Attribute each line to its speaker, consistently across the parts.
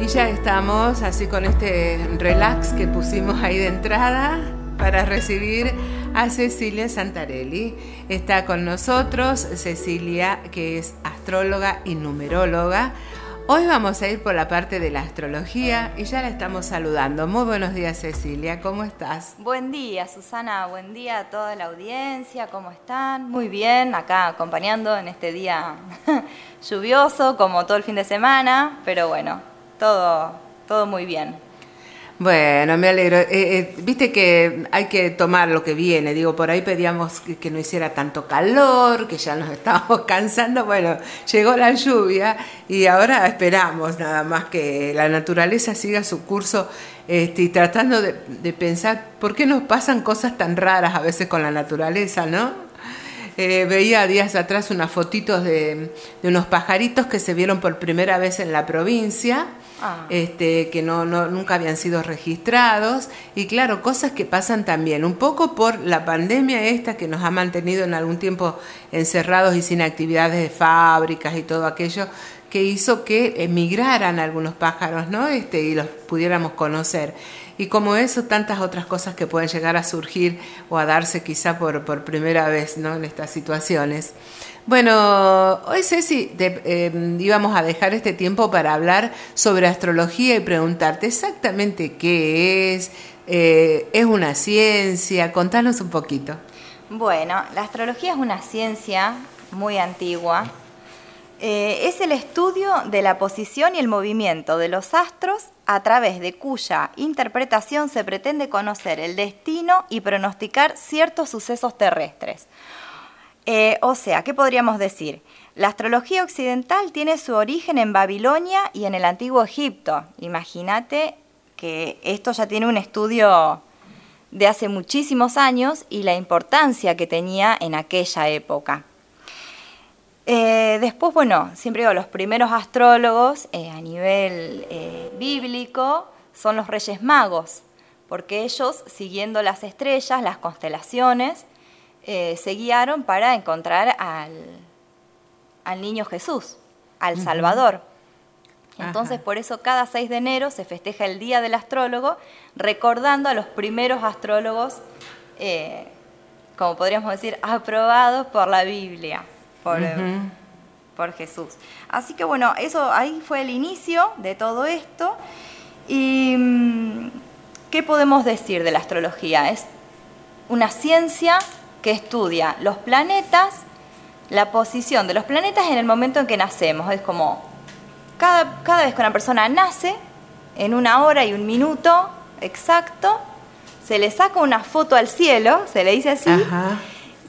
Speaker 1: Y ya estamos así con este relax que pusimos ahí de entrada para recibir a Cecilia Santarelli. Está con nosotros Cecilia, que es astróloga y numeróloga. Hoy vamos a ir por la parte de la astrología y ya la estamos saludando. Muy buenos días Cecilia, ¿cómo estás?
Speaker 2: Buen día Susana, buen día a toda la audiencia, ¿cómo están? Muy bien, acá acompañando en este día lluvioso como todo el fin de semana, pero bueno, todo, todo muy bien.
Speaker 1: Bueno, me alegro. Eh, eh, viste que hay que tomar lo que viene. Digo, por ahí pedíamos que, no hiciera tanto calor, que ya nos estábamos cansando. Bueno, llegó la lluvia y ahora esperamos nada más que la naturaleza siga su curso este, y tratando de, pensar por qué nos pasan cosas tan raras a veces con la naturaleza, ¿no? Eh, veía días atrás unas fotitos de, de unos pajaritos que se vieron por primera vez en la provincia Ah. este, que no, nunca habían sido registrados. Y claro, cosas que pasan también, un poco por la pandemia esta que nos ha mantenido en algún tiempo encerrados y sin actividades de fábricas y todo aquello que hizo que emigraran algunos pájaros, ¿no? Este, y los pudiéramos conocer. Y como eso, tantas otras cosas que pueden llegar a surgir o a darse quizá por, por primera vez, ¿no? En estas situaciones. Bueno, hoy Ceci, eh, íbamos a dejar este tiempo para hablar sobre astrología y preguntarte exactamente qué es, eh, es una ciencia, contanos un poquito.
Speaker 2: Bueno, la astrología es una ciencia muy antigua. Eh, es el estudio de la posición y el movimiento de los astros a través de cuya interpretación se pretende conocer el destino y pronosticar ciertos sucesos terrestres. Eh, o sea, ¿qué podríamos decir? La astrología occidental tiene su origen en Babilonia y en el antiguo Egipto. Imagínate que esto ya tiene un estudio de hace muchísimos años y la importancia que tenía en aquella época. Eh, después, bueno, siempre digo, los primeros astrólogos eh, a nivel bíblico son los reyes magos, porque ellos, siguiendo las estrellas, las constelaciones, eh, se guiaron para encontrar al, al niño Jesús, al Salvador. Entonces, por eso cada 6 de enero se festeja el Día del Astrólogo, recordando a los primeros astrólogos, eh, como podríamos decir, aprobados por la Biblia, por, por Jesús. Así que bueno, eso ahí fue el inicio de todo esto. ¿Y mm, qué podemos decir de la astrología? Es una ciencia que estudia los planetas, la posición de los planetas en el momento en que nacemos. Es como cada, cada vez que una persona nace, en una hora y un minuto exacto, se le saca una foto al cielo, se le dice así,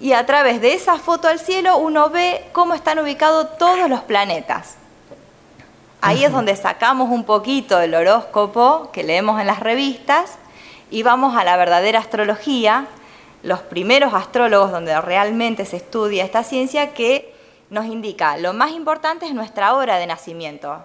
Speaker 2: y a través de esa foto al cielo uno ve cómo están ubicados todos los planetas. Ahí es donde sacamos un poquito del horóscopo que leemos en las revistas y vamos a la verdadera astrología, los primeros astrólogos donde realmente se estudia esta ciencia que nos indica lo más importante es nuestra hora de nacimiento.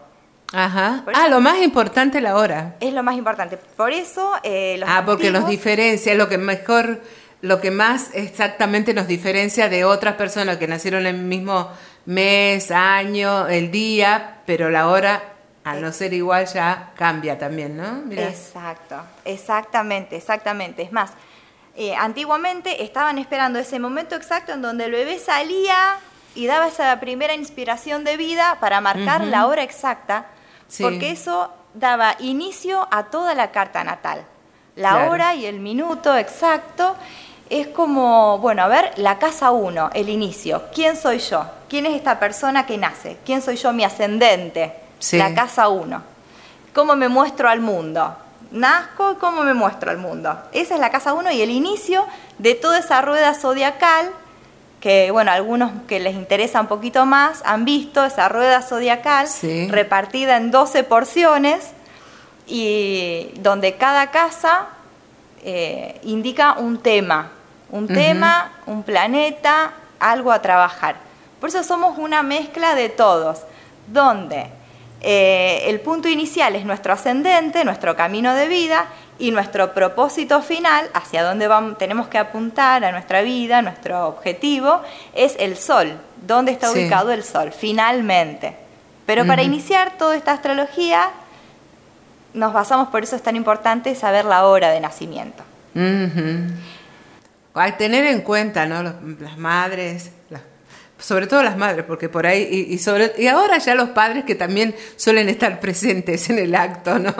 Speaker 1: Ajá. ah, lo más importante la hora.
Speaker 2: Es lo más importante. Por eso
Speaker 1: eh, Ah, porque nos diferencia, es lo que mejor, lo que más exactamente nos diferencia de otras personas que nacieron en el mismo mes, año, el día, pero la hora al no ser igual ya cambia también, ¿no?
Speaker 2: Exacto, exactamente, exactamente. Es más, eh, antiguamente estaban esperando ese momento exacto en donde el bebé salía y daba esa primera inspiración de vida para marcar la hora exacta, porque eso daba inicio a toda la carta natal. La hora y el minuto exacto es como, bueno, a ver, la casa 1, el inicio. ¿Quién soy yo? ¿Quién es esta persona que nace? ¿Quién soy yo, mi ascendente? La casa 1. ¿Cómo me muestro al mundo? nazco y cómo me muestro al mundo. Esa es la casa 1 y el inicio de toda esa rueda zodiacal que, bueno, algunos que les interesa un poquito más han visto esa rueda zodiacal repartida en 12 porciones y donde cada casa eh, indica un tema, un tema, un planeta, algo a trabajar. Por eso somos una mezcla de todos, donde eh, el punto inicial es nuestro ascendente, nuestro camino de vida y nuestro propósito final, hacia dónde vamos, tenemos que apuntar a nuestra vida, nuestro objetivo, es el sol, dónde está ubicado el sol, finalmente. Pero para iniciar toda esta astrología nos basamos, por eso es tan importante saber la hora de nacimiento.
Speaker 1: Que tener en cuenta, ¿no? las madres, sobre todo las madres, porque por ahí, y, sobre, y ahora ya los padres que también suelen estar presentes en el acto, ¿no?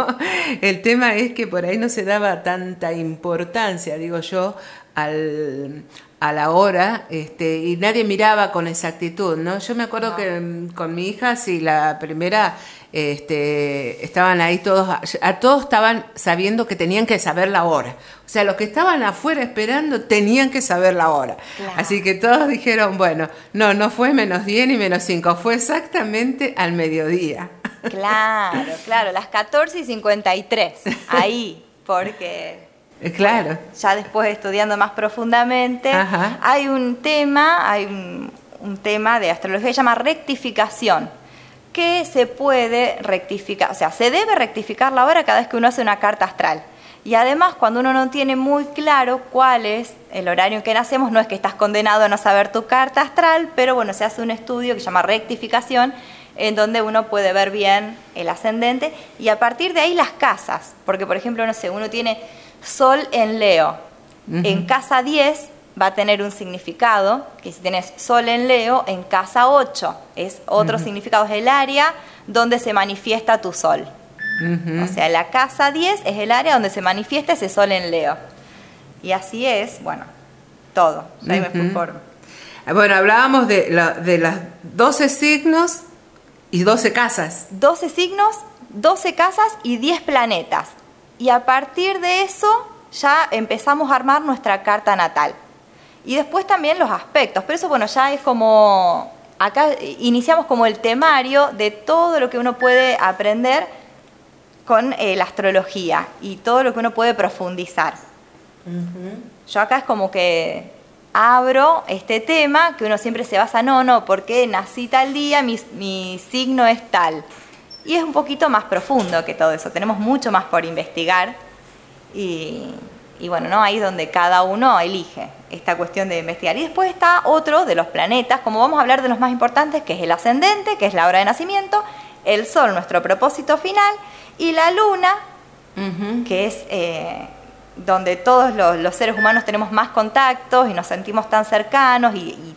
Speaker 1: El tema es que por ahí no se daba tanta importancia, digo yo, al, a la hora este, y nadie miraba con exactitud, ¿no? Yo me acuerdo que mm, con mi hija, si la primera, este, estaban ahí todos, a todos estaban sabiendo que tenían que saber la hora. O sea, los que estaban afuera esperando tenían que saber la hora. Así que todos dijeron, bueno, no, no fue menos 10 ni menos 5, fue exactamente al mediodía.
Speaker 2: Claro, claro, las 14 y 53, ahí, porque
Speaker 1: eh, claro.
Speaker 2: ya después estudiando más profundamente, hay un tema, hay un, tema de astrología que se llama rectificación, que se puede rectificar, o sea, se debe rectificar la hora cada vez que uno hace una carta astral. Y además, cuando uno no tiene muy claro cuál es el horario en que nacemos, no es que estás condenado a no saber tu carta astral, pero bueno, se hace un estudio que se llama rectificación, en donde uno puede ver bien el ascendente y a partir de ahí las casas, porque por ejemplo, no sé, uno tiene Sol en Leo. En casa 10 va a tener un significado, que si tienes Sol en Leo, en casa 8 es otro significado, es el área donde se manifiesta tu Sol. O sea, la casa 10 es el área donde se manifiesta ese Sol en Leo. Y así es, bueno, todo. Ahí me
Speaker 1: Bueno, hablábamos de, la, de las 12 signos y 12 casas.
Speaker 2: 12 signos, 12 casas y 10 planetas y a partir de eso ya empezamos a armar nuestra carta natal. Y después también los aspectos, pero eso bueno, ya es como, acá iniciamos como el temario de todo lo que uno puede aprender con eh, la astrología y todo lo que uno puede profundizar. Yo acá es como que abro este tema que uno siempre se basa, no, no, porque nací tal día, mi, mi signo es tal. Y es un poquito más profundo que todo eso, tenemos mucho más por investigar y, bueno, ¿no? ahí es donde cada uno elige esta cuestión de investigar. Y después está otro de los planetas, como vamos a hablar de los más importantes, que es el ascendente, que es la hora de nacimiento, el Sol, nuestro propósito final, y la Luna, que es eh, donde todos los, seres humanos tenemos más contactos y nos sentimos tan cercanos y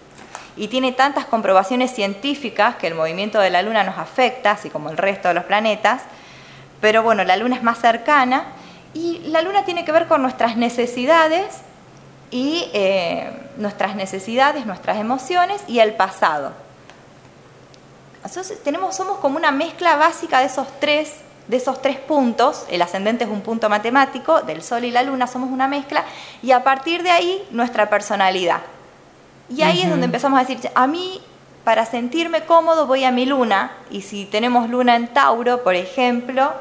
Speaker 2: y tiene tantas comprobaciones científicas que el movimiento de la Luna nos afecta, así como el resto de los planetas, pero bueno, la Luna es más cercana y la Luna tiene que ver con nuestras necesidades y eh, nuestras necesidades, nuestras emociones y el pasado. Entonces tenemos, somos como una mezcla básica de esos tres de esos tres puntos, el ascendente es un punto matemático, del Sol y la Luna somos una mezcla, y a partir de ahí nuestra personalidad. Y ahí es donde empezamos a decir, a mí, para sentirme cómodo, voy a mi luna. Y si tenemos luna en Tauro, por ejemplo,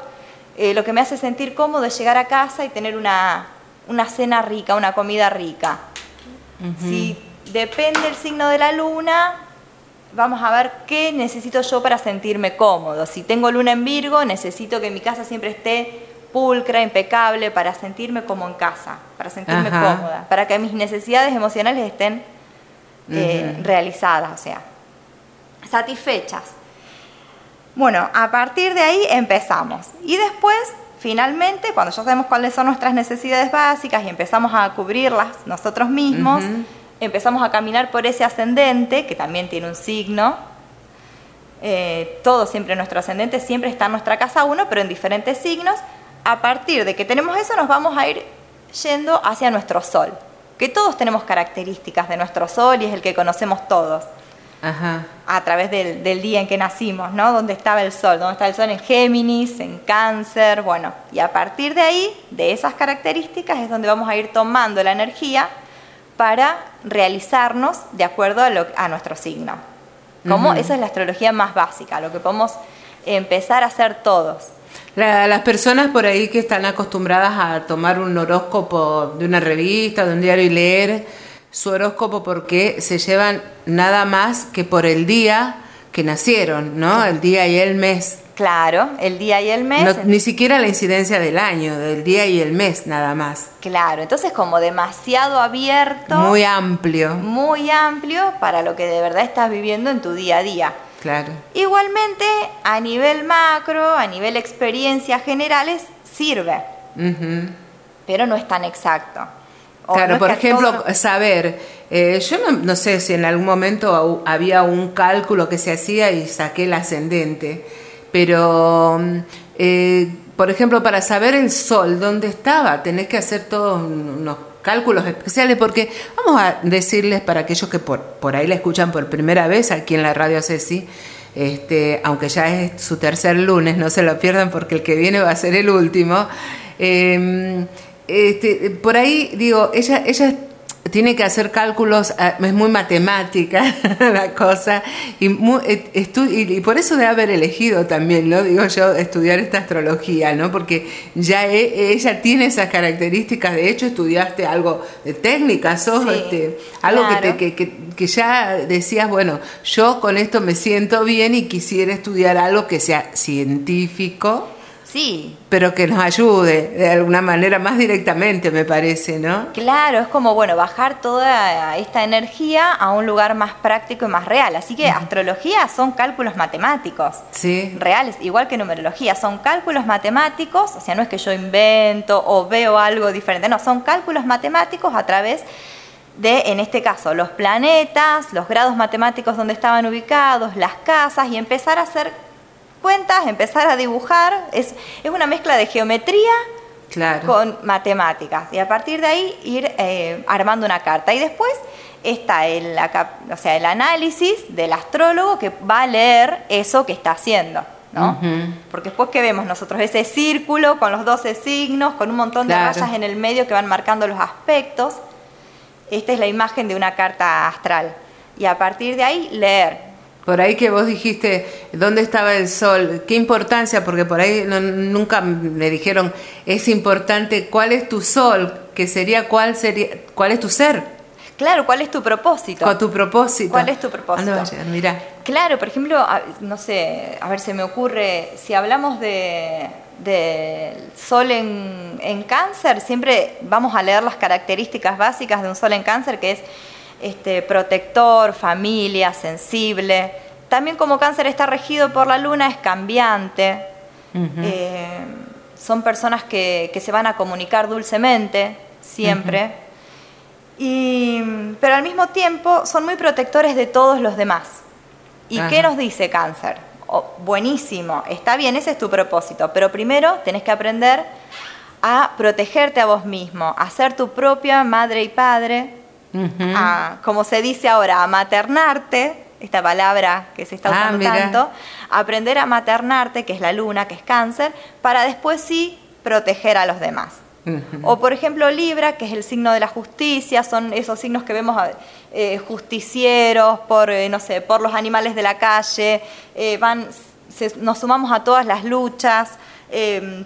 Speaker 2: eh, lo que me hace sentir cómodo es llegar a casa y tener una, cena rica, una comida rica. Si depende el signo de la luna, vamos a ver qué necesito yo para sentirme cómodo. Si tengo luna en Virgo, necesito que mi casa siempre esté pulcra, impecable, para sentirme como en casa, para sentirme cómoda, para que mis necesidades emocionales estén eh, realizadas, o sea, satisfechas. Bueno, a partir de ahí empezamos. Y después, finalmente, cuando ya sabemos cuáles son nuestras necesidades básicas y empezamos a cubrirlas nosotros mismos, empezamos a caminar por ese ascendente, que también tiene un signo. Eh, todo siempre nuestro ascendente siempre está en nuestra casa uno, pero en diferentes signos. A partir de que tenemos eso, nos vamos a ir yendo hacia nuestro sol que todos tenemos características de nuestro sol y es el que conocemos todos. A través del, día en que nacimos, ¿no? ¿Dónde estaba el sol? ¿Dónde está el sol? En Géminis, en Cáncer, bueno. Y a partir de ahí, de esas características, es donde vamos a ir tomando la energía para realizarnos de acuerdo a, nuestro signo. Como esa es la astrología más básica, lo que podemos empezar a hacer todos
Speaker 1: las personas por ahí que están acostumbradas a tomar un horóscopo de una revista, de un diario y leer su horóscopo porque se llevan nada más que por el día que nacieron, ¿no? El día y el mes.
Speaker 2: Claro, el día y el mes.
Speaker 1: ni siquiera la incidencia del año, del día y el mes nada más.
Speaker 2: Claro, entonces como demasiado abierto.
Speaker 1: Muy amplio.
Speaker 2: Muy amplio para lo que de verdad estás viviendo en tu día a día.
Speaker 1: Claro.
Speaker 2: Igualmente, a nivel macro, a nivel experiencias generales, sirve, pero no es tan exacto.
Speaker 1: Claro, por ejemplo, saber, eh, yo no, sé si en algún momento había un cálculo que se hacía y saqué el ascendente, pero, eh, por ejemplo, para saber el sol, dónde estaba, tenés que hacer todos unos cálculos especiales, porque vamos a decirles para aquellos que por, por ahí la escuchan por primera vez aquí en la radio Ceci, este, aunque ya es su tercer lunes, no se lo pierdan porque el que viene va a ser el último. Em, este, por ahí, digo, ella, ella tiene que hacer cálculos, ah, es muy matemática la cosa, y, eh, y, por eso debe haber elegido también, ¿no? Digo yo, estudiar esta astrología, ¿no? Porque ya e, ella tiene esas características, de hecho estudiaste algo de técnica, sos este, algo que, que, que ya decías, bueno, yo con esto me siento bien y quisiera estudiar algo que sea científico
Speaker 2: Sí.
Speaker 1: Pero que nos ayude de alguna manera más directamente, me parece, ¿no?
Speaker 2: Claro, es como, bueno, bajar toda esta energía a un lugar más práctico y más real. Así que astrología son cálculos matemáticos.
Speaker 1: Sí.
Speaker 2: Reales, igual que numerología, son cálculos matemáticos, o sea, no es que yo invento o veo algo diferente, no, son cálculos matemáticos a través de, en este caso, los planetas, los grados matemáticos donde estaban ubicados, las casas y empezar a hacer cuentas, empezar a dibujar. Es, es una mezcla de geometría con matemáticas. Y a partir de ahí ir eh, armando una carta. Y después está el, o sea, el análisis del astrólogo que va a leer eso que está haciendo. ¿no? Porque después que vemos nosotros ese círculo con los 12 signos, con un montón de rayas en el medio que van marcando los aspectos, esta es la imagen de una carta astral. Y a partir de ahí leer
Speaker 1: por ahí que vos dijiste, ¿dónde estaba el sol? ¿Qué importancia? Porque por ahí nunca me dijeron, es importante, ¿cuál es tu sol? Que sería, ¿cuál, sería, cuál es tu ser?
Speaker 2: Claro, ¿cuál es tu propósito?
Speaker 1: ¿Cuál tu propósito?
Speaker 2: ¿Cuál es tu propósito?
Speaker 1: Mira.
Speaker 2: Claro, por ejemplo, no sé, a ver, se me ocurre, si hablamos de, sol en, en, cáncer, siempre vamos a leer las características básicas de un sol en cáncer, que es este, protector, familia, sensible. También como cáncer está regido por la luna, es cambiante. Eh, son personas que, se van a comunicar dulcemente, siempre. pero al mismo tiempo son muy protectores de todos los demás. ¿Y qué nos dice cáncer? Oh, buenísimo, está bien, ese es tu propósito, pero primero tenés que aprender a protegerte a vos mismo, a ser tu propia madre y padre, como se dice ahora, a maternarte, esta palabra que se está ah, usando tanto, aprender a maternarte, que es la luna, que es cáncer, para después sí proteger a los demás. O por ejemplo Libra, que es el signo de la justicia, son esos signos que vemos eh, justicieros, por, eh, no sé, por los animales de la calle, eh, van, nos sumamos a todas las luchas,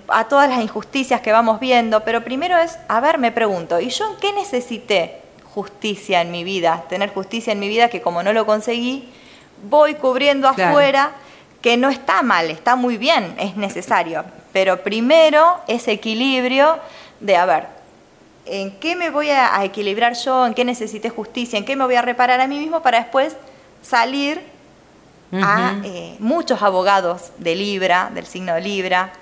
Speaker 2: a todas las injusticias que vamos viendo, pero primero es, a ver, me pregunto, ¿y yo en qué necesité justicia en mi vida, tener justicia en mi vida que como no lo conseguí, voy cubriendo afuera, que no está mal, está muy bien, es necesario. Pero primero ese equilibrio de, a ver, ¿en qué me voy a, equilibrar yo? ¿En qué necesité justicia? ¿En qué me voy a reparar a mí mismo para después salir a eh, muchos abogados de Libra, del signo de Libra,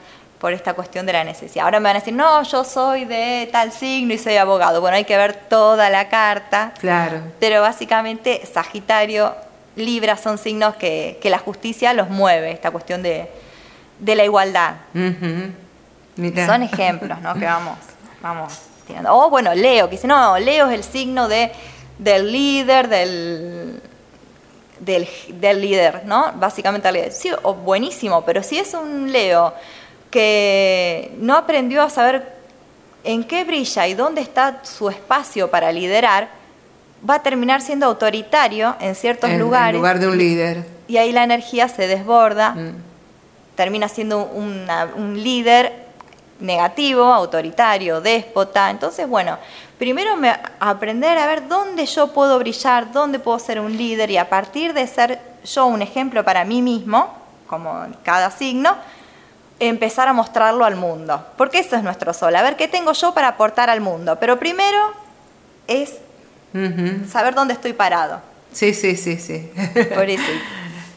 Speaker 2: por esta cuestión de la necesidad. Ahora me van a decir, no, yo soy de tal signo y soy abogado. Bueno, hay que ver toda la carta.
Speaker 1: Claro.
Speaker 2: Pero básicamente Sagitario, Libra son signos que, la justicia los mueve, esta cuestión de, la igualdad. Son ejemplos, ¿no? Que vamos, vamos tirando. O bueno, Leo, que dice, no, Leo es el signo de, del líder, del, del, del líder, ¿no? Básicamente el líder. Sí, o buenísimo, pero si es un Leo que no aprendió a saber en qué brilla y dónde está su espacio para liderar, va a terminar siendo autoritario en ciertos lugares. En
Speaker 1: lugar de un líder.
Speaker 2: Y ahí la energía se desborda, mm. termina siendo un líder negativo, autoritario, déspota. Entonces, bueno, primero me, aprender a ver dónde yo puedo brillar, dónde puedo ser un líder y a partir de ser yo un ejemplo para mí mismo, como cada signo, empezar a mostrarlo al mundo. Porque eso es nuestro sol. A ver qué tengo yo para aportar al mundo. Pero primero es saber dónde estoy parado.
Speaker 1: Sí, sí, sí, sí.
Speaker 2: Por eso.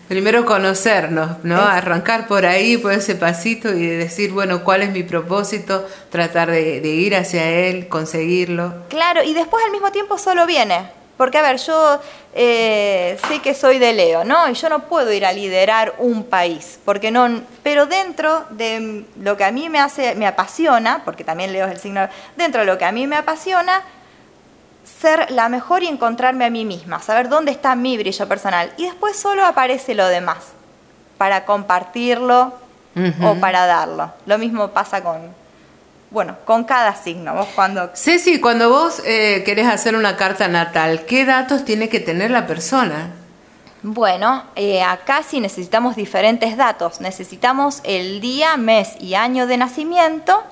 Speaker 1: Primero conocernos, ¿no? Arrancar por ahí, por ese pasito y decir, bueno, ¿cuál es mi propósito? Tratar de, de ir hacia él, conseguirlo.
Speaker 2: Claro, y después al mismo tiempo solo viene. Porque, a ver, yo eh, sé que soy de Leo, ¿no? Y yo no puedo ir a liderar un país, porque no. Pero dentro de lo que a mí me hace, me apasiona, porque también Leo es el signo, dentro de lo que a mí me apasiona, ser la mejor y encontrarme a mí misma, saber dónde está mi brillo personal. Y después solo aparece lo demás, para compartirlo o para darlo. Lo mismo pasa con, bueno, con cada signo. Vos cuando...
Speaker 1: Ceci, cuando vos eh, querés hacer una carta natal, ¿qué datos tiene que tener la persona?
Speaker 2: Bueno, eh, acá sí necesitamos diferentes datos. Necesitamos el día, mes y año de nacimiento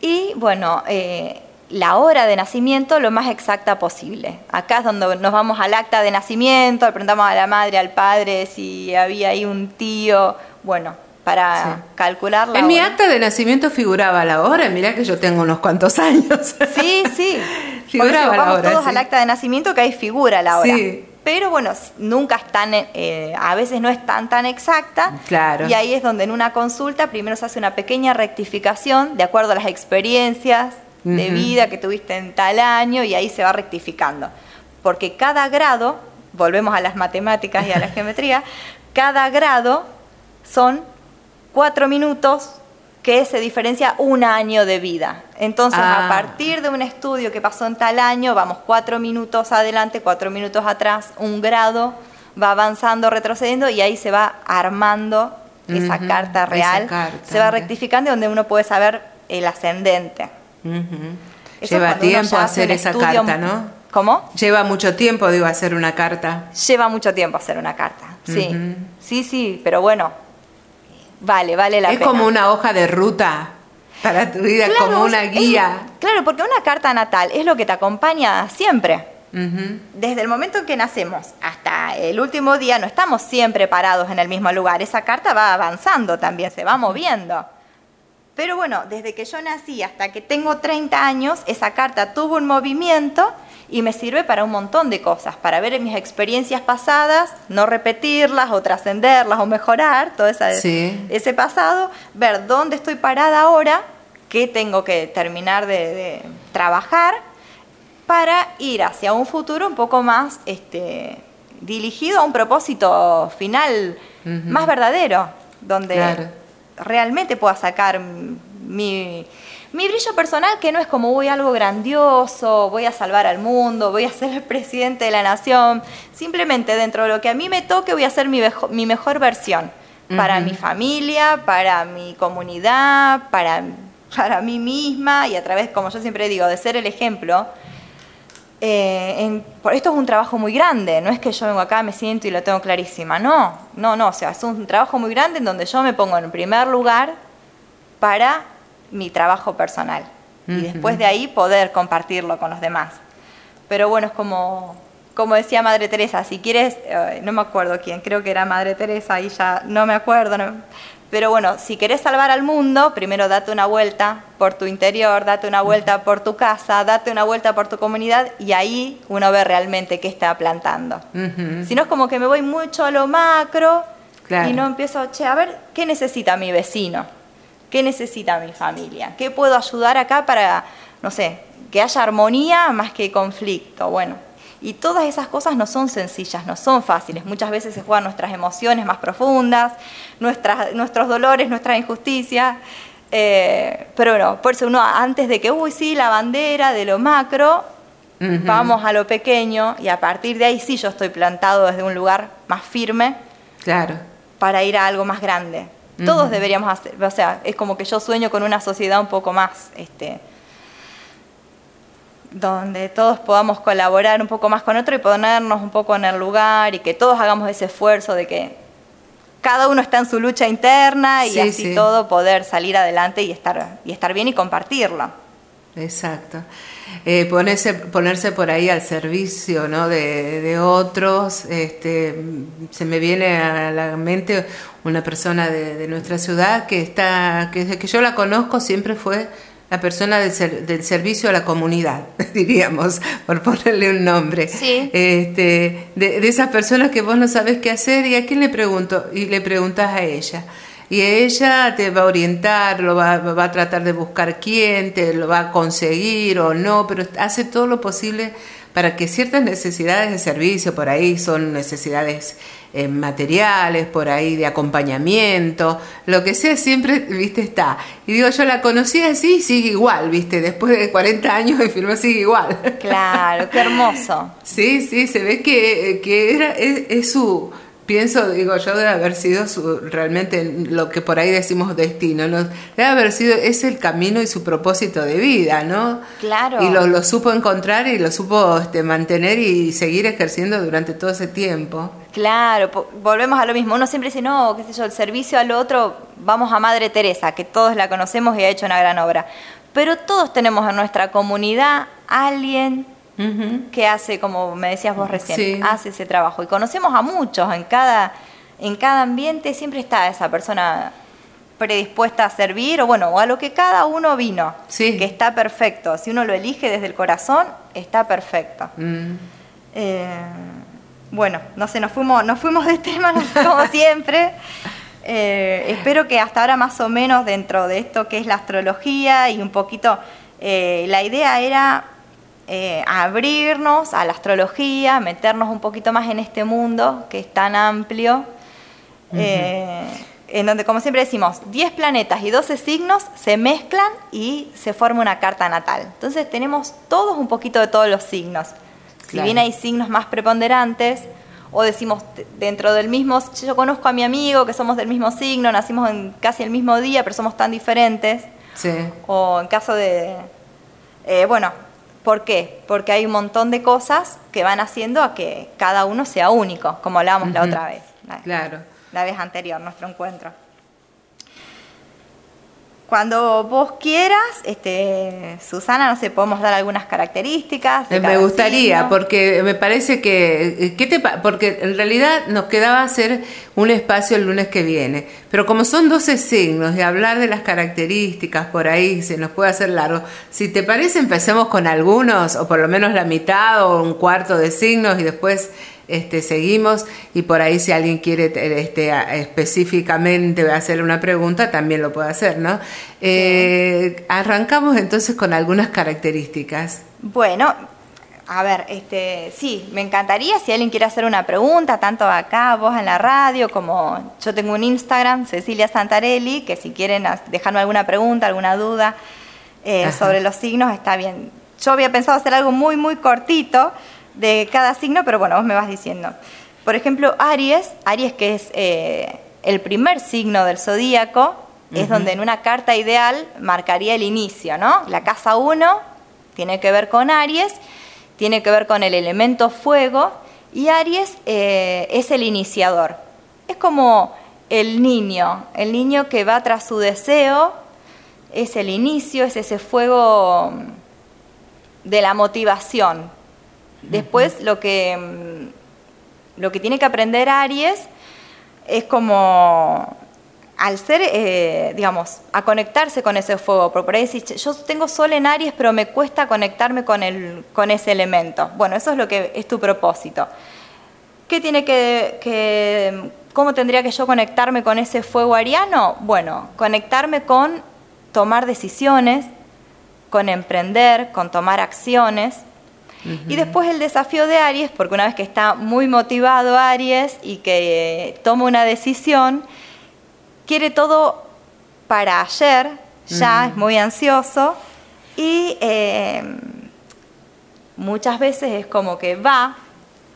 Speaker 2: y, bueno, eh, la hora de nacimiento lo más exacta posible. Acá es donde nos vamos al acta de nacimiento, le preguntamos a la madre, al padre si había ahí un tío. Bueno, para calcular la
Speaker 1: En mi acta de nacimiento figuraba la hora, mirá que yo tengo unos cuantos años.
Speaker 2: Sí, sí. figuraba la hora. todos al acta de nacimiento que ahí figura la hora. Sí. Pero bueno, nunca es tan, eh, a veces no es tan tan exacta.
Speaker 1: Claro.
Speaker 2: Y ahí es donde en una consulta primero se hace una pequeña rectificación de acuerdo a las experiencias de vida que tuviste en tal año y ahí se va rectificando. Porque cada grado, volvemos a las matemáticas y a la geometría, cada grado son cuatro minutos que se diferencia un año de vida. Entonces, a ah. partir de un estudio que pasó en tal año, vamos cuatro minutos adelante, cuatro minutos atrás, un grado, va avanzando, retrocediendo y ahí se va armando esa carta real, se va rectificando donde uno puede saber el ascendente.
Speaker 1: Lleva tiempo hacer esa carta, ¿no?
Speaker 2: ¿Cómo?
Speaker 1: Lleva mucho tiempo, digo, hacer una carta.
Speaker 2: Lleva mucho tiempo hacer una carta, sí. Sí, sí, pero bueno, Vale, vale la
Speaker 1: pena. Es como una hoja de ruta para tu vida, como una guía.
Speaker 2: claro, porque una carta natal es lo que te acompaña siempre. Desde el momento en que nacemos hasta el último día no estamos siempre parados en el mismo lugar. Esa carta va avanzando también, se va moviendo. Pero bueno, desde que yo nací hasta que tengo 30 años, esa carta tuvo un movimiento y me sirve para un montón de cosas, para ver mis experiencias pasadas, no repetirlas o trascenderlas o mejorar todo ese pasado, ver dónde estoy parada ahora, qué tengo que terminar de, trabajar para ir hacia un futuro un poco más este, dirigido a un propósito final más verdadero, donde realmente pueda sacar mi mi brillo personal que no es como voy a algo grandioso, voy a salvar al mundo, voy a ser el presidente de la nación, simplemente dentro de lo que a mí me toque voy a ser mi, mi mejor versión para mi familia, para mi comunidad, para, para mí misma y a través, como yo siempre digo, de ser el ejemplo. Eh, por esto es un trabajo muy grande, no es que yo vengo acá, me siento y lo tengo clarísima, no, no, no, o sea, es un trabajo muy grande en donde yo me pongo en primer lugar para mi trabajo personal. Y después de ahí poder compartirlo con los demás. Pero bueno, es como, como decía Madre Teresa, si quieres, eh, no me acuerdo quién, creo que era Madre Teresa, y ya no me acuerdo, pero bueno, si querés salvar al mundo, primero date una vuelta por tu interior, date una vuelta por tu casa, date una vuelta por tu comunidad y ahí uno ve realmente qué está plantando. Si no es como que me voy mucho a lo macro y no empiezo, che, a ver, ¿qué necesita mi vecino? ¿Qué necesita mi familia? ¿Qué puedo ayudar acá para, no sé, que haya armonía más que conflicto? Bueno, y todas esas cosas no son sencillas, no son fáciles. Muchas veces se juegan nuestras emociones más profundas, nuestras, nuestros dolores, nuestra injusticia. Eh, pero bueno, por eso uno antes de que, uy, sí, la bandera de lo macro, vamos a lo pequeño y a partir de ahí sí yo estoy plantado desde un lugar más firme.
Speaker 1: Claro.
Speaker 2: Para ir a algo más grande. Todos deberíamos hacer, o sea, es como que yo sueño con una sociedad un poco más, este, donde todos podamos colaborar un poco más con otro y ponernos un poco en el lugar y que todos hagamos ese esfuerzo de que cada uno está en su lucha interna y así todo poder salir adelante y estar, y estar bien y compartirlo.
Speaker 1: Exacto. Eh, ponerse, ponerse por ahí al servicio ¿no? de, otros. Este, se me viene a la mente una persona de, nuestra ciudad que está, que desde que yo la conozco siempre fue la persona del, servicio a la comunidad, diríamos, por ponerle un nombre.
Speaker 2: Sí.
Speaker 1: Este, de, esas personas que vos no sabes qué hacer y a quién le pregunto y le preguntas a ella. Y ella te va a orientar, lo va, va a tratar de buscar quién, te lo va a conseguir o no, pero hace todo lo posible para que ciertas necesidades de servicio, por ahí son necesidades eh, materiales, por ahí de acompañamiento, lo que sea, siempre, viste, está. Y digo, yo la conocí así y sigue igual, viste, después de 40 años de firma sigue igual.
Speaker 2: Claro, qué hermoso.
Speaker 1: sí, sí, se ve que, que era, es su pienso, digo yo, debe haber sido su, realmente lo que por ahí decimos destino, ¿no? debe haber sido, es el camino y su propósito de vida, ¿no?
Speaker 2: Claro.
Speaker 1: Y lo, lo supo encontrar y lo supo este, mantener y seguir ejerciendo durante todo ese tiempo.
Speaker 2: Claro, volvemos a lo mismo. Uno siempre dice, no, qué sé yo, el servicio al otro, vamos a Madre Teresa, que todos la conocemos y ha hecho una gran obra. Pero todos tenemos en nuestra comunidad alguien que hace, como me decías vos recién, hace ese trabajo. Y conocemos a muchos, en cada, en cada ambiente siempre está esa persona predispuesta a servir, o bueno, o a lo que cada uno vino, que está perfecto. Si uno lo elige desde el corazón, está perfecto. Mm. Eh, bueno, no sé, nos fuimos, nos fuimos de tema como siempre. Eh, espero que hasta ahora más o menos dentro de esto que es la astrología y un poquito, eh, la idea era eh, abrirnos a la astrología, meternos un poquito más en este mundo que es tan amplio, eh, en donde, como siempre decimos, 10 planetas y 12 signos se mezclan y se forma una carta natal. Entonces tenemos todos un poquito de todos los signos. Si bien hay signos más preponderantes, o decimos dentro del mismo, yo conozco a mi amigo que somos del mismo signo, nacimos en casi el mismo día, pero somos tan diferentes. O en caso de, eh, bueno, ¿Por qué? Porque hay un montón de cosas que van haciendo a que cada uno sea único, como hablábamos la otra vez.
Speaker 1: claro.
Speaker 2: La vez anterior, nuestro encuentro. Cuando vos quieras, este, Susana, no sé, podemos dar algunas características.
Speaker 1: me gustaría, porque me parece que, eh, ¿qué te, porque en realidad nos quedaba hacer un espacio el lunes que viene, pero como son 12 signos y hablar de las características por ahí se nos puede hacer largo, si te parece empecemos con algunos, o por lo menos la mitad o un cuarto de signos y después este, seguimos y por ahí si alguien quiere este, específicamente hacerle una pregunta, también lo puede hacer, ¿no? Eh, arrancamos entonces con algunas características.
Speaker 2: Bueno, a ver, este, sí, me encantaría si alguien quiere hacer una pregunta, tanto acá, vos en la radio, como yo tengo un Instagram, Cecilia Santarelli, que si quieren dejarme alguna pregunta, alguna duda eh, sobre los signos, está bien. Yo había pensado hacer algo muy, muy cortito, de cada signo, pero bueno, vos me vas diciendo. Por ejemplo, Aries, Aries que es eh, el primer signo del zodíaco, es donde en una carta ideal marcaría el inicio, ¿no? La casa 1 tiene que ver con Aries, tiene que ver con el elemento fuego, y Aries eh, es el iniciador. Es como el niño, el niño que va tras su deseo, es el inicio, es ese fuego de la motivación, Después lo que, mm, lo que tiene que aprender Aries es como al ser, eh, digamos, a conectarse con ese fuego. Porque por ahí decís, yo tengo sol en Aries, pero me cuesta conectarme con, el, con ese elemento. Bueno, eso es lo que es tu propósito. ¿Qué tiene que, que, cómo tendría que yo conectarme con ese fuego ariano? Bueno, conectarme con tomar decisiones, con emprender, con tomar acciones y después el desafío de Aries, porque una vez que está muy motivado Aries y que toma una decisión, quiere todo para ayer, ya es muy ansioso y em, muchas veces es como que va,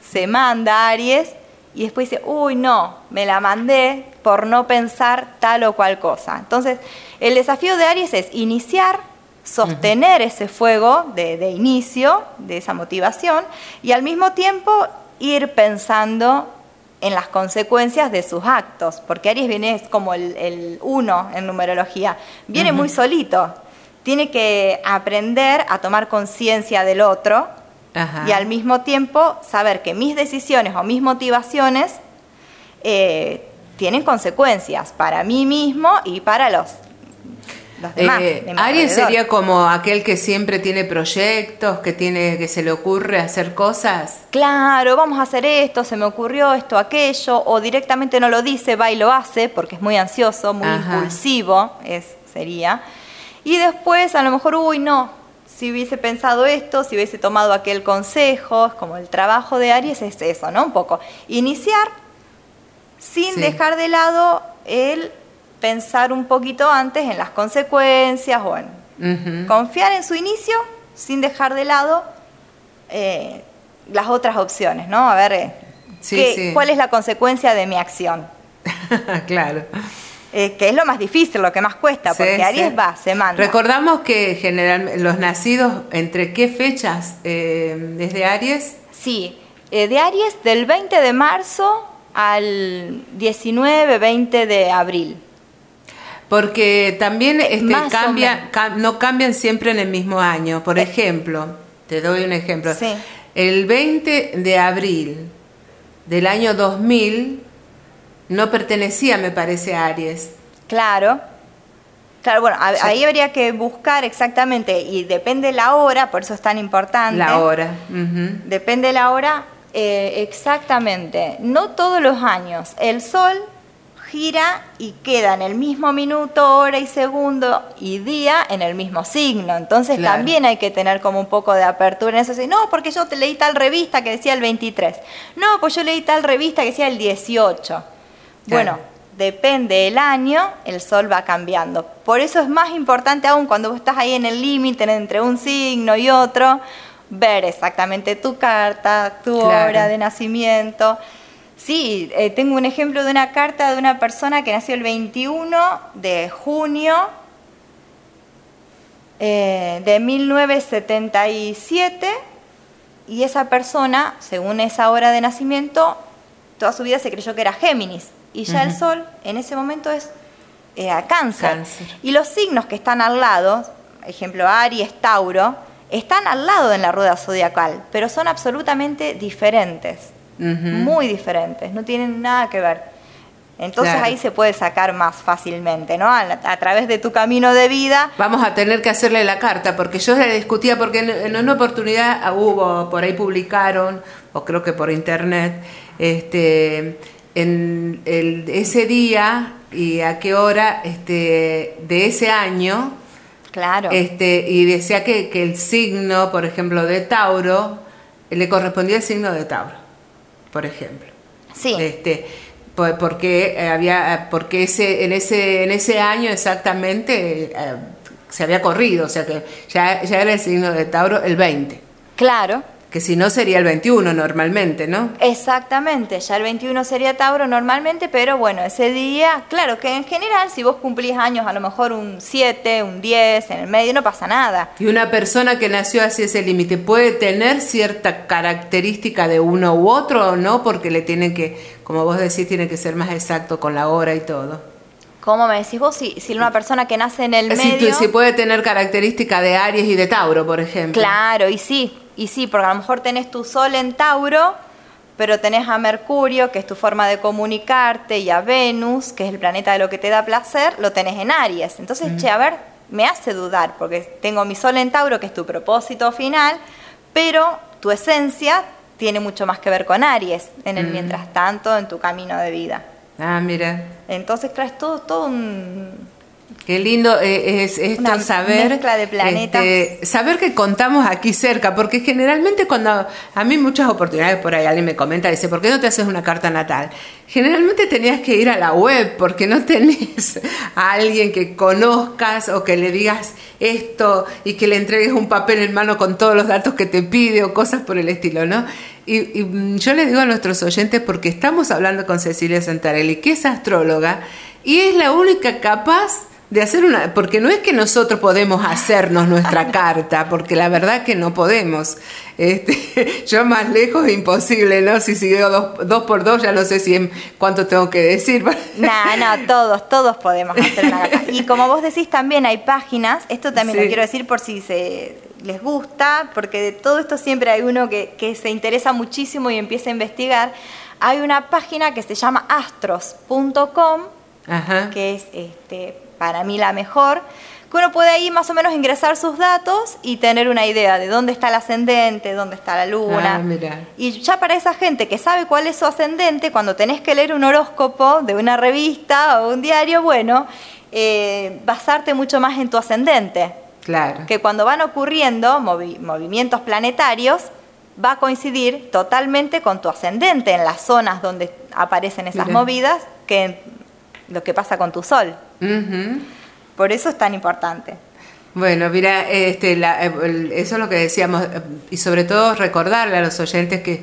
Speaker 2: se manda Aries y después dice, uy, no, me la mandé por no pensar tal o cual cosa. Entonces, el desafío de Aries es iniciar sostener ese fuego de, inicio, de esa motivación, y al mismo tiempo ir pensando en las consecuencias de sus actos, porque Aries viene como el, uno en numerología, viene muy solito, tiene que aprender a tomar conciencia del otro y al mismo tiempo saber que mis decisiones o mis motivaciones eh, tienen consecuencias para mí mismo y para los los demás.
Speaker 1: Eh,
Speaker 2: de
Speaker 1: Aries
Speaker 2: alrededor.
Speaker 1: sería como aquel que siempre tiene proyectos, que tiene, que se le ocurre hacer cosas.
Speaker 2: Claro, vamos a hacer esto, se me ocurrió esto, aquello, o directamente no lo dice, va y lo hace, porque es muy ansioso, muy
Speaker 1: Ajá.
Speaker 2: impulsivo, es, sería. Y después a lo mejor, uy, no, si hubiese pensado esto, si hubiese tomado aquel consejo, es como el trabajo de Aries es eso, ¿no? Un poco. Iniciar sin
Speaker 1: Sí.
Speaker 2: dejar de lado el pensar un poquito antes en las consecuencias o en
Speaker 1: Ujú.
Speaker 2: confiar en su inicio sin dejar de lado eh, las otras opciones, ¿no? A ver, eh,
Speaker 1: Sí,
Speaker 2: qué-
Speaker 1: sí.
Speaker 2: ¿cuál es la consecuencia de mi acción?
Speaker 1: claro.
Speaker 2: Eh, que es lo más difícil, lo que más cuesta,
Speaker 1: Sí,
Speaker 2: porque Aries va, se manda.
Speaker 1: Recordamos que generalmente los nacidos, ¿entre qué fechas? Eh, ¿Desde Aries?
Speaker 2: Sí, de Aries del 20 de marzo al 19, 20 de abril.
Speaker 1: Porque también este, cambia, cam- no cambian siempre en el mismo año. Por
Speaker 2: Eh.
Speaker 1: ejemplo, te doy un ejemplo.
Speaker 2: Sí.
Speaker 1: El 20 de abril del año 2000 no pertenecía, me parece, a Aries.
Speaker 2: Claro. Claro, bueno, a-
Speaker 1: Sí.
Speaker 2: ahí habría que buscar exactamente, y depende la hora, por eso es tan importante.
Speaker 1: La hora. ujú.
Speaker 2: Depende la hora, eh, exactamente. No todos los años. El Sol gira y queda en el mismo minuto, hora y segundo y día en el mismo signo. Entonces
Speaker 1: Claro.
Speaker 2: también hay que tener como un poco de apertura en eso. No, porque yo te leí tal revista que decía el 23. No, pues yo leí tal revista que decía el 18. Bueno, depende el año, el sol va cambiando. Por eso es más importante aún cuando vos estás ahí en el límite entre un signo y otro, ver exactamente tu carta, tu
Speaker 1: Claro.
Speaker 2: hora de nacimiento. Sí, eh, tengo un ejemplo de una carta de una persona que nació el 21 de junio eh, de 1977 y esa persona, según esa hora de nacimiento, toda su vida se creyó que era Géminis y ya el. Sol en ese momento es cáncer.
Speaker 1: Cáncer.
Speaker 2: Y los signos que están al lado, ejemplo Aries, Tauro, están al lado en la rueda zodiacal, pero son absolutamente diferentes, Muy diferentes, no tienen nada que ver. Entonces
Speaker 1: Claro.
Speaker 2: ahí se puede sacar más fácilmente, ¿no? A, la- a través de tu camino de vida.
Speaker 1: Vamos a tener que hacerle la carta, porque yo le discutía, porque en, en una oportunidad ah, hubo, por ahí publicaron, o creo que por internet, este, en el, ese día y a qué hora este, de ese año,
Speaker 2: Claro.
Speaker 1: este, y decía que, que el signo, por ejemplo, de Tauro, le correspondía el signo de Tauro, por ejemplo.
Speaker 2: sí.
Speaker 1: Este, po- porque eh, había porque ese en ese en ese año exactamente eh, se había corrido, o sea que ya, ya era el signo de Tauro el 20,
Speaker 2: Claro.
Speaker 1: Que si no sería el 21 normalmente, ¿no?
Speaker 2: Exactamente, ya el 21 sería Tauro normalmente, pero bueno, ese día, claro que en general si vos cumplís años, a lo mejor un 7, un 10, en el medio no pasa nada.
Speaker 1: Y una persona que nació hacia ese límite puede tener cierta característica de uno u otro o no, porque le tiene que, como vos decís, tiene que ser más exacto con la hora y todo.
Speaker 2: ¿Cómo me decís vos si, si una persona que nace en el
Speaker 1: Si,
Speaker 2: medio...
Speaker 1: tú- si puede tener característica de Aries y de Tauro, por ejemplo.
Speaker 2: Claro, y sí, y sí, porque a lo mejor tenés tu sol en Tauro, pero tenés a Mercurio, que es tu forma de comunicarte, y a Venus, que es el planeta de lo que te da placer, lo tenés en Aries. Entonces, che, a ver, me hace dudar, porque tengo mi sol en Tauro, que es tu propósito final, pero tu esencia tiene mucho más que ver con Aries, en el mientras tanto, en tu camino de vida.
Speaker 1: Ah, mira.
Speaker 2: Entonces, claro, es todo, todo un...
Speaker 1: Qué lindo eh, es esto
Speaker 2: Una
Speaker 1: saber
Speaker 2: mezcla de planetas.
Speaker 1: este, saber que contamos aquí cerca, porque generalmente cuando a mí muchas oportunidades por ahí alguien me comenta dice, ¿por qué no te haces una carta natal? Generalmente tenías que ir a la web porque no tenés a alguien que conozcas o que le digas esto y que le entregues un papel en mano con todos los datos que te pide o cosas por el estilo, ¿no? Y, y, mm, yo le digo a nuestros oyentes porque estamos hablando con Cecilia Santarelli, que es astróloga y es la única capaz de hacer una, porque no es que nosotros podemos hacernos nuestra carta, porque la verdad que no podemos. Este, yo más lejos imposible, ¿no? Si sigo dos, dos por dos, ya no sé si en cuánto tengo que decir.
Speaker 2: No, no, todos, todos podemos hacer una carta. Y como vos decís, también hay páginas, esto también
Speaker 1: Sí.
Speaker 2: lo quiero decir por si se les gusta, porque de todo esto siempre hay uno que, que se interesa muchísimo y empieza a investigar. Hay una página que se llama astros.com, que es este, para mí la mejor, que uno puede ahí más o menos ingresar sus datos y tener una idea de dónde está el ascendente, dónde está la luna.
Speaker 1: Ah,
Speaker 2: y ya para esa gente que sabe cuál es su ascendente, cuando tenés que leer un horóscopo de una revista o un diario, bueno, eh, basarte mucho más en tu ascendente.
Speaker 1: Claro.
Speaker 2: Que cuando van ocurriendo movimientos planetarios, va a coincidir totalmente con tu ascendente en las zonas donde aparecen esas movidas que lo que pasa con tu sol. Por eso es tan importante.
Speaker 1: Bueno, mira, este, eso es lo que decíamos, y sobre todo recordarle a los oyentes que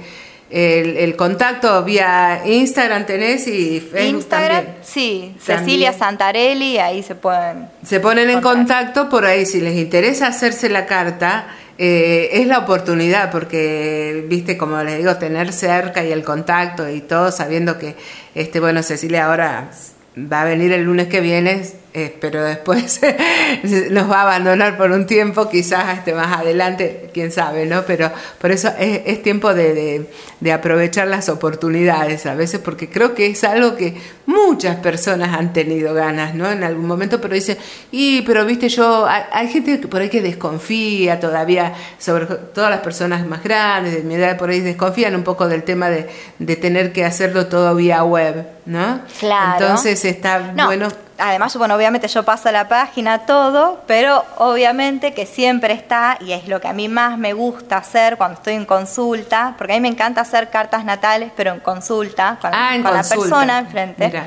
Speaker 1: el, contacto vía Instagram tenés y Facebook
Speaker 2: Instagram, sí, Cecilia Santarelli, ahí se pueden...
Speaker 1: Se ponen en contacto por ahí, si les interesa hacerse la carta, eh, es la oportunidad, porque, viste, como les digo, tener cerca y el contacto y todo, sabiendo que, este bueno, Cecilia ahora va a venir el lunes que viene, eh, pero después nos va a abandonar por un tiempo, quizás este más adelante, quién sabe, ¿no? Pero por eso es, tiempo de, aprovechar las oportunidades a veces, porque creo que es algo que muchas personas han tenido ganas, ¿no? En algún momento, pero dicen, y, pero viste, yo, hay, gente por ahí que desconfía todavía, sobre todas las personas más grandes, de mi edad, por ahí desconfían un poco del tema de, de tener que hacerlo todo vía web, ¿no?
Speaker 2: Claro.
Speaker 1: Entonces está bueno.
Speaker 2: Además, bueno, obviamente yo paso la página, todo, pero obviamente que siempre está, y es lo que a mí más me gusta hacer cuando estoy en consulta, porque a mí me encanta hacer cartas natales, pero en consulta, con,
Speaker 1: ah,
Speaker 2: la persona enfrente.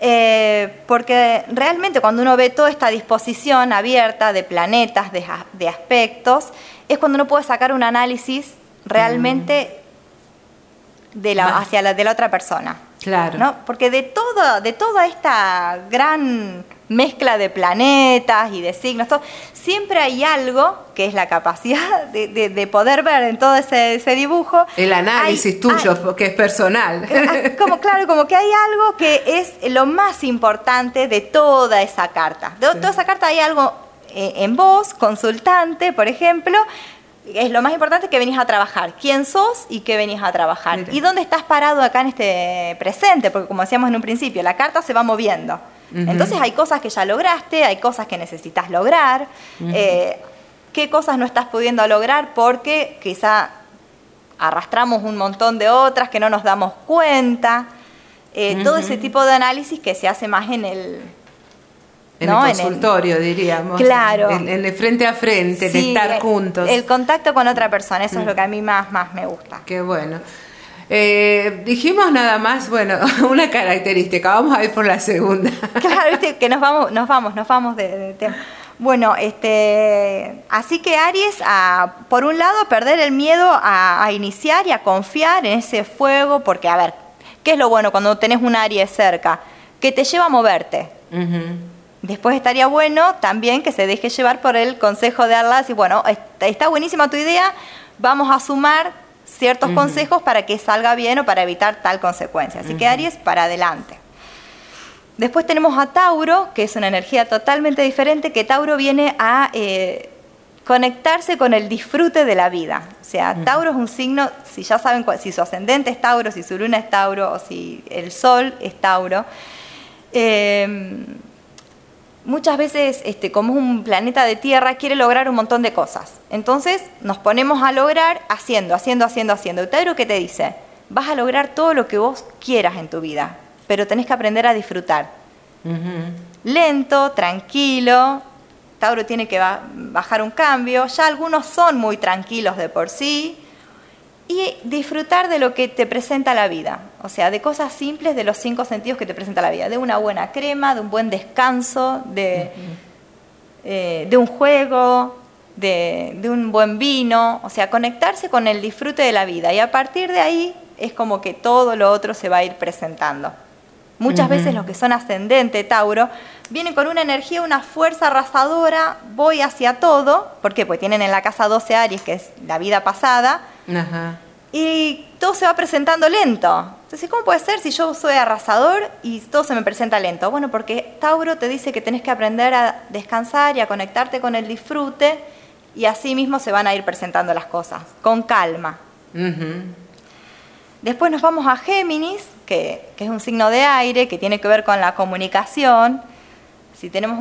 Speaker 2: Eh, porque realmente cuando uno ve toda esta disposición abierta de planetas, de, aspectos, es cuando uno puede sacar un análisis realmente mm. de la, hacia la de la otra persona.
Speaker 1: Claro.
Speaker 2: ¿no? Porque de, todo, de toda esta gran mezcla de planetas y de signos, todo, siempre hay algo que es la capacidad de, poder ver en todo ese, dibujo.
Speaker 1: El análisis tuyo, que es personal.
Speaker 2: Ah, como, claro, como que hay algo que es lo más importante de toda esa carta. De toda esa carta hay algo eh, en vos, consultante, por ejemplo, es lo más importante que venís a trabajar. ¿Quién sos y qué venís a trabajar? ¿Y dónde estás parado acá en este presente? Porque como decíamos en un principio, la carta se va moviendo. Entonces hay cosas que ya lograste, hay cosas que necesitas lograr. Eh, ¿Qué cosas no estás pudiendo lograr porque quizá arrastramos un montón de otras que no nos damos cuenta? Eh, todo ese tipo de análisis que se hace más en el,
Speaker 1: en el consultorio, diríamos.
Speaker 2: Claro.
Speaker 1: En, el frente a frente, de estar juntos.
Speaker 2: El contacto con otra persona, eso es lo que a mí más, más me gusta.
Speaker 1: Qué bueno. Eh, dijimos nada más, bueno, una característica, vamos a ir por la segunda.
Speaker 2: Claro, viste que nos vamos, nos vamos, nos vamos de, tema. Bueno, este, así que Aries, a, por un lado, perder el miedo a, iniciar y a confiar en ese fuego, porque a ver, ¿qué es lo bueno cuando tenés un Aries cerca? Que te lleva a moverte. Después estaría bueno también que se deje llevar por el consejo de Arlas y bueno, está buenísima tu idea, vamos a sumar ciertos consejos para que salga bien o para evitar tal consecuencia. Así que Aries, para adelante. Después tenemos a Tauro, que es una energía totalmente diferente, que Tauro viene a eh, conectarse con el disfrute de la vida. O sea, Tauro es un signo, si ya saben si su ascendente es Tauro, si su luna es Tauro o si el Sol es Tauro. Eh, muchas veces, este, como es un planeta de tierra, quiere lograr un montón de cosas. Entonces nos ponemos a lograr haciendo, haciendo, haciendo, haciendo. Tauro, ¿qué te dice? Vas a lograr todo lo que vos quieras en tu vida, pero tenés que aprender a disfrutar. Lento, tranquilo. Tauro tiene que bajar un cambio. Ya algunos son muy tranquilos de por sí y disfrutar de lo que te presenta la vida, o sea, de cosas simples de los cinco sentidos que te presenta la vida, de una buena crema, de un buen descanso, de, eh, de un juego, de, de, un buen vino, o sea, conectarse con el disfrute de la vida. Y a partir de ahí es como que todo lo otro se va a ir presentando. Muchas veces los que son ascendente Tauro vienen con una energía, una fuerza arrasadora, voy hacia todo, ¿por qué? Porque tienen en la casa 12 Aries, que es la vida pasada, y todo se va presentando lento. Entonces, ¿cómo puede ser si yo soy arrasador y todo se me presenta lento? Bueno, porque Tauro te dice que tenés que aprender a descansar y a conectarte con el disfrute y así mismo se van a ir presentando las cosas, con calma. Después nos vamos a Géminis, que, que, es un signo de aire, que tiene que ver con la comunicación. si tenemos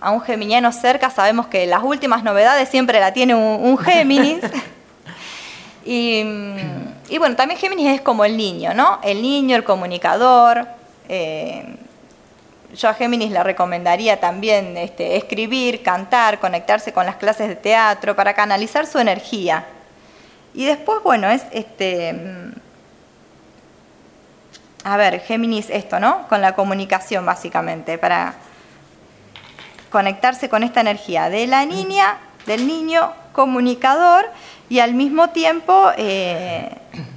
Speaker 2: a un geminiano cerca, sabemos que las últimas novedades siempre la tiene un, Géminis. Y, bueno, también Géminis es como el niño, ¿no? El niño, el comunicador. Eh, yo a Géminis le recomendaría también este, escribir, cantar, conectarse con las clases de teatro para canalizar su energía. Y después, bueno, es este. A ver, Géminis, esto, ¿no? Con la comunicación, básicamente, para conectarse con esta energía de la niña, del niño comunicador y al mismo tiempo, eh,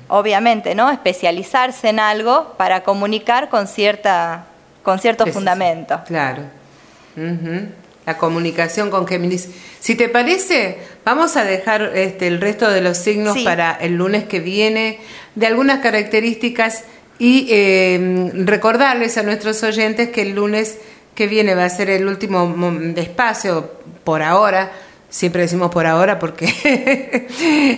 Speaker 2: obviamente, ¿no? especializarse en algo para comunicar con, cierta, con cierto fundamento.
Speaker 1: Claro. La comunicación con Géminis. Si te parece, vamos a dejar este, el resto de los signos para el lunes que viene, de algunas características y eh, recordarles a nuestros oyentes que el lunes que viene va a ser el último espacio por ahora. Siempre decimos por ahora porque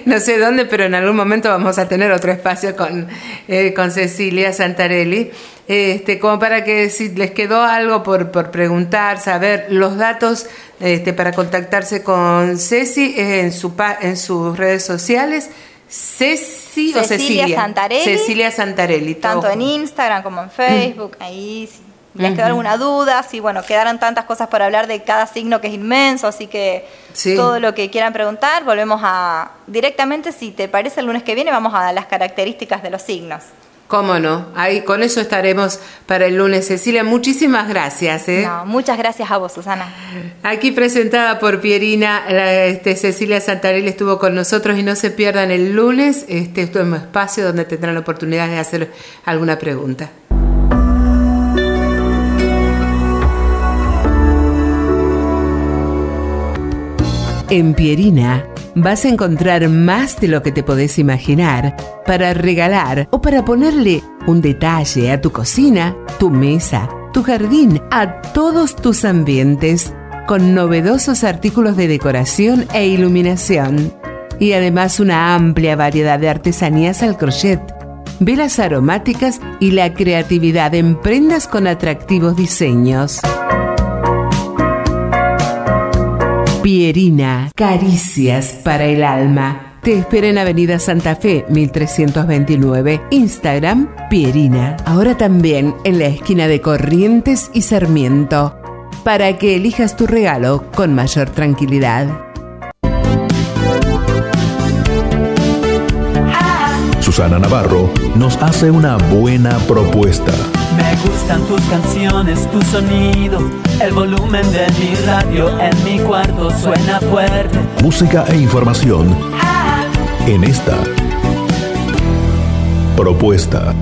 Speaker 1: no sé dónde, pero en algún momento vamos a tener otro espacio con, eh, con Cecilia Santarelli. Este, como para que si les quedó algo por, por preguntar, saber los datos este, para contactarse con Ceci en, su, en sus redes sociales.
Speaker 2: Ceci Cecilia, Cecilia Santarelli.
Speaker 1: Cecilia Santarelli.
Speaker 2: Tanto en Instagram como en Facebook. Ahí les quedó alguna duda, si bueno, quedaron tantas cosas por hablar de cada signo que es inmenso, así que todo lo que quieran preguntar, volvemos a directamente, si te parece el lunes que viene, vamos a las características de los signos.
Speaker 1: Cómo no, ahí con eso estaremos para el lunes. Cecilia, muchísimas gracias. ¿eh?
Speaker 2: muchas gracias a vos, Susana.
Speaker 1: Aquí presentada por Pierina, este, Cecilia Santarelli estuvo con nosotros y no se pierdan el lunes este, este espacio donde tendrán la oportunidad de hacer alguna pregunta.
Speaker 3: En Pierina vas a encontrar más de lo que te podés imaginar para regalar o para ponerle un detalle a tu cocina, tu mesa, tu jardín, a todos tus ambientes, con novedosos artículos de decoración e iluminación. Y además una amplia variedad de artesanías al crochet, velas aromáticas y la creatividad en prendas con atractivos diseños. Pierina, caricias para el alma. Te espera en Avenida Santa Fe, 1329. Instagram, Pierina. Ahora también en la esquina de Corrientes y Sarmiento. Para que elijas tu regalo con mayor tranquilidad.
Speaker 4: Susana Navarro nos hace una buena propuesta.
Speaker 5: Me gustan tus canciones, tus sonidos, el volumen de mi radio en mi cuarto suena fuerte.
Speaker 4: Música e información en esta propuesta.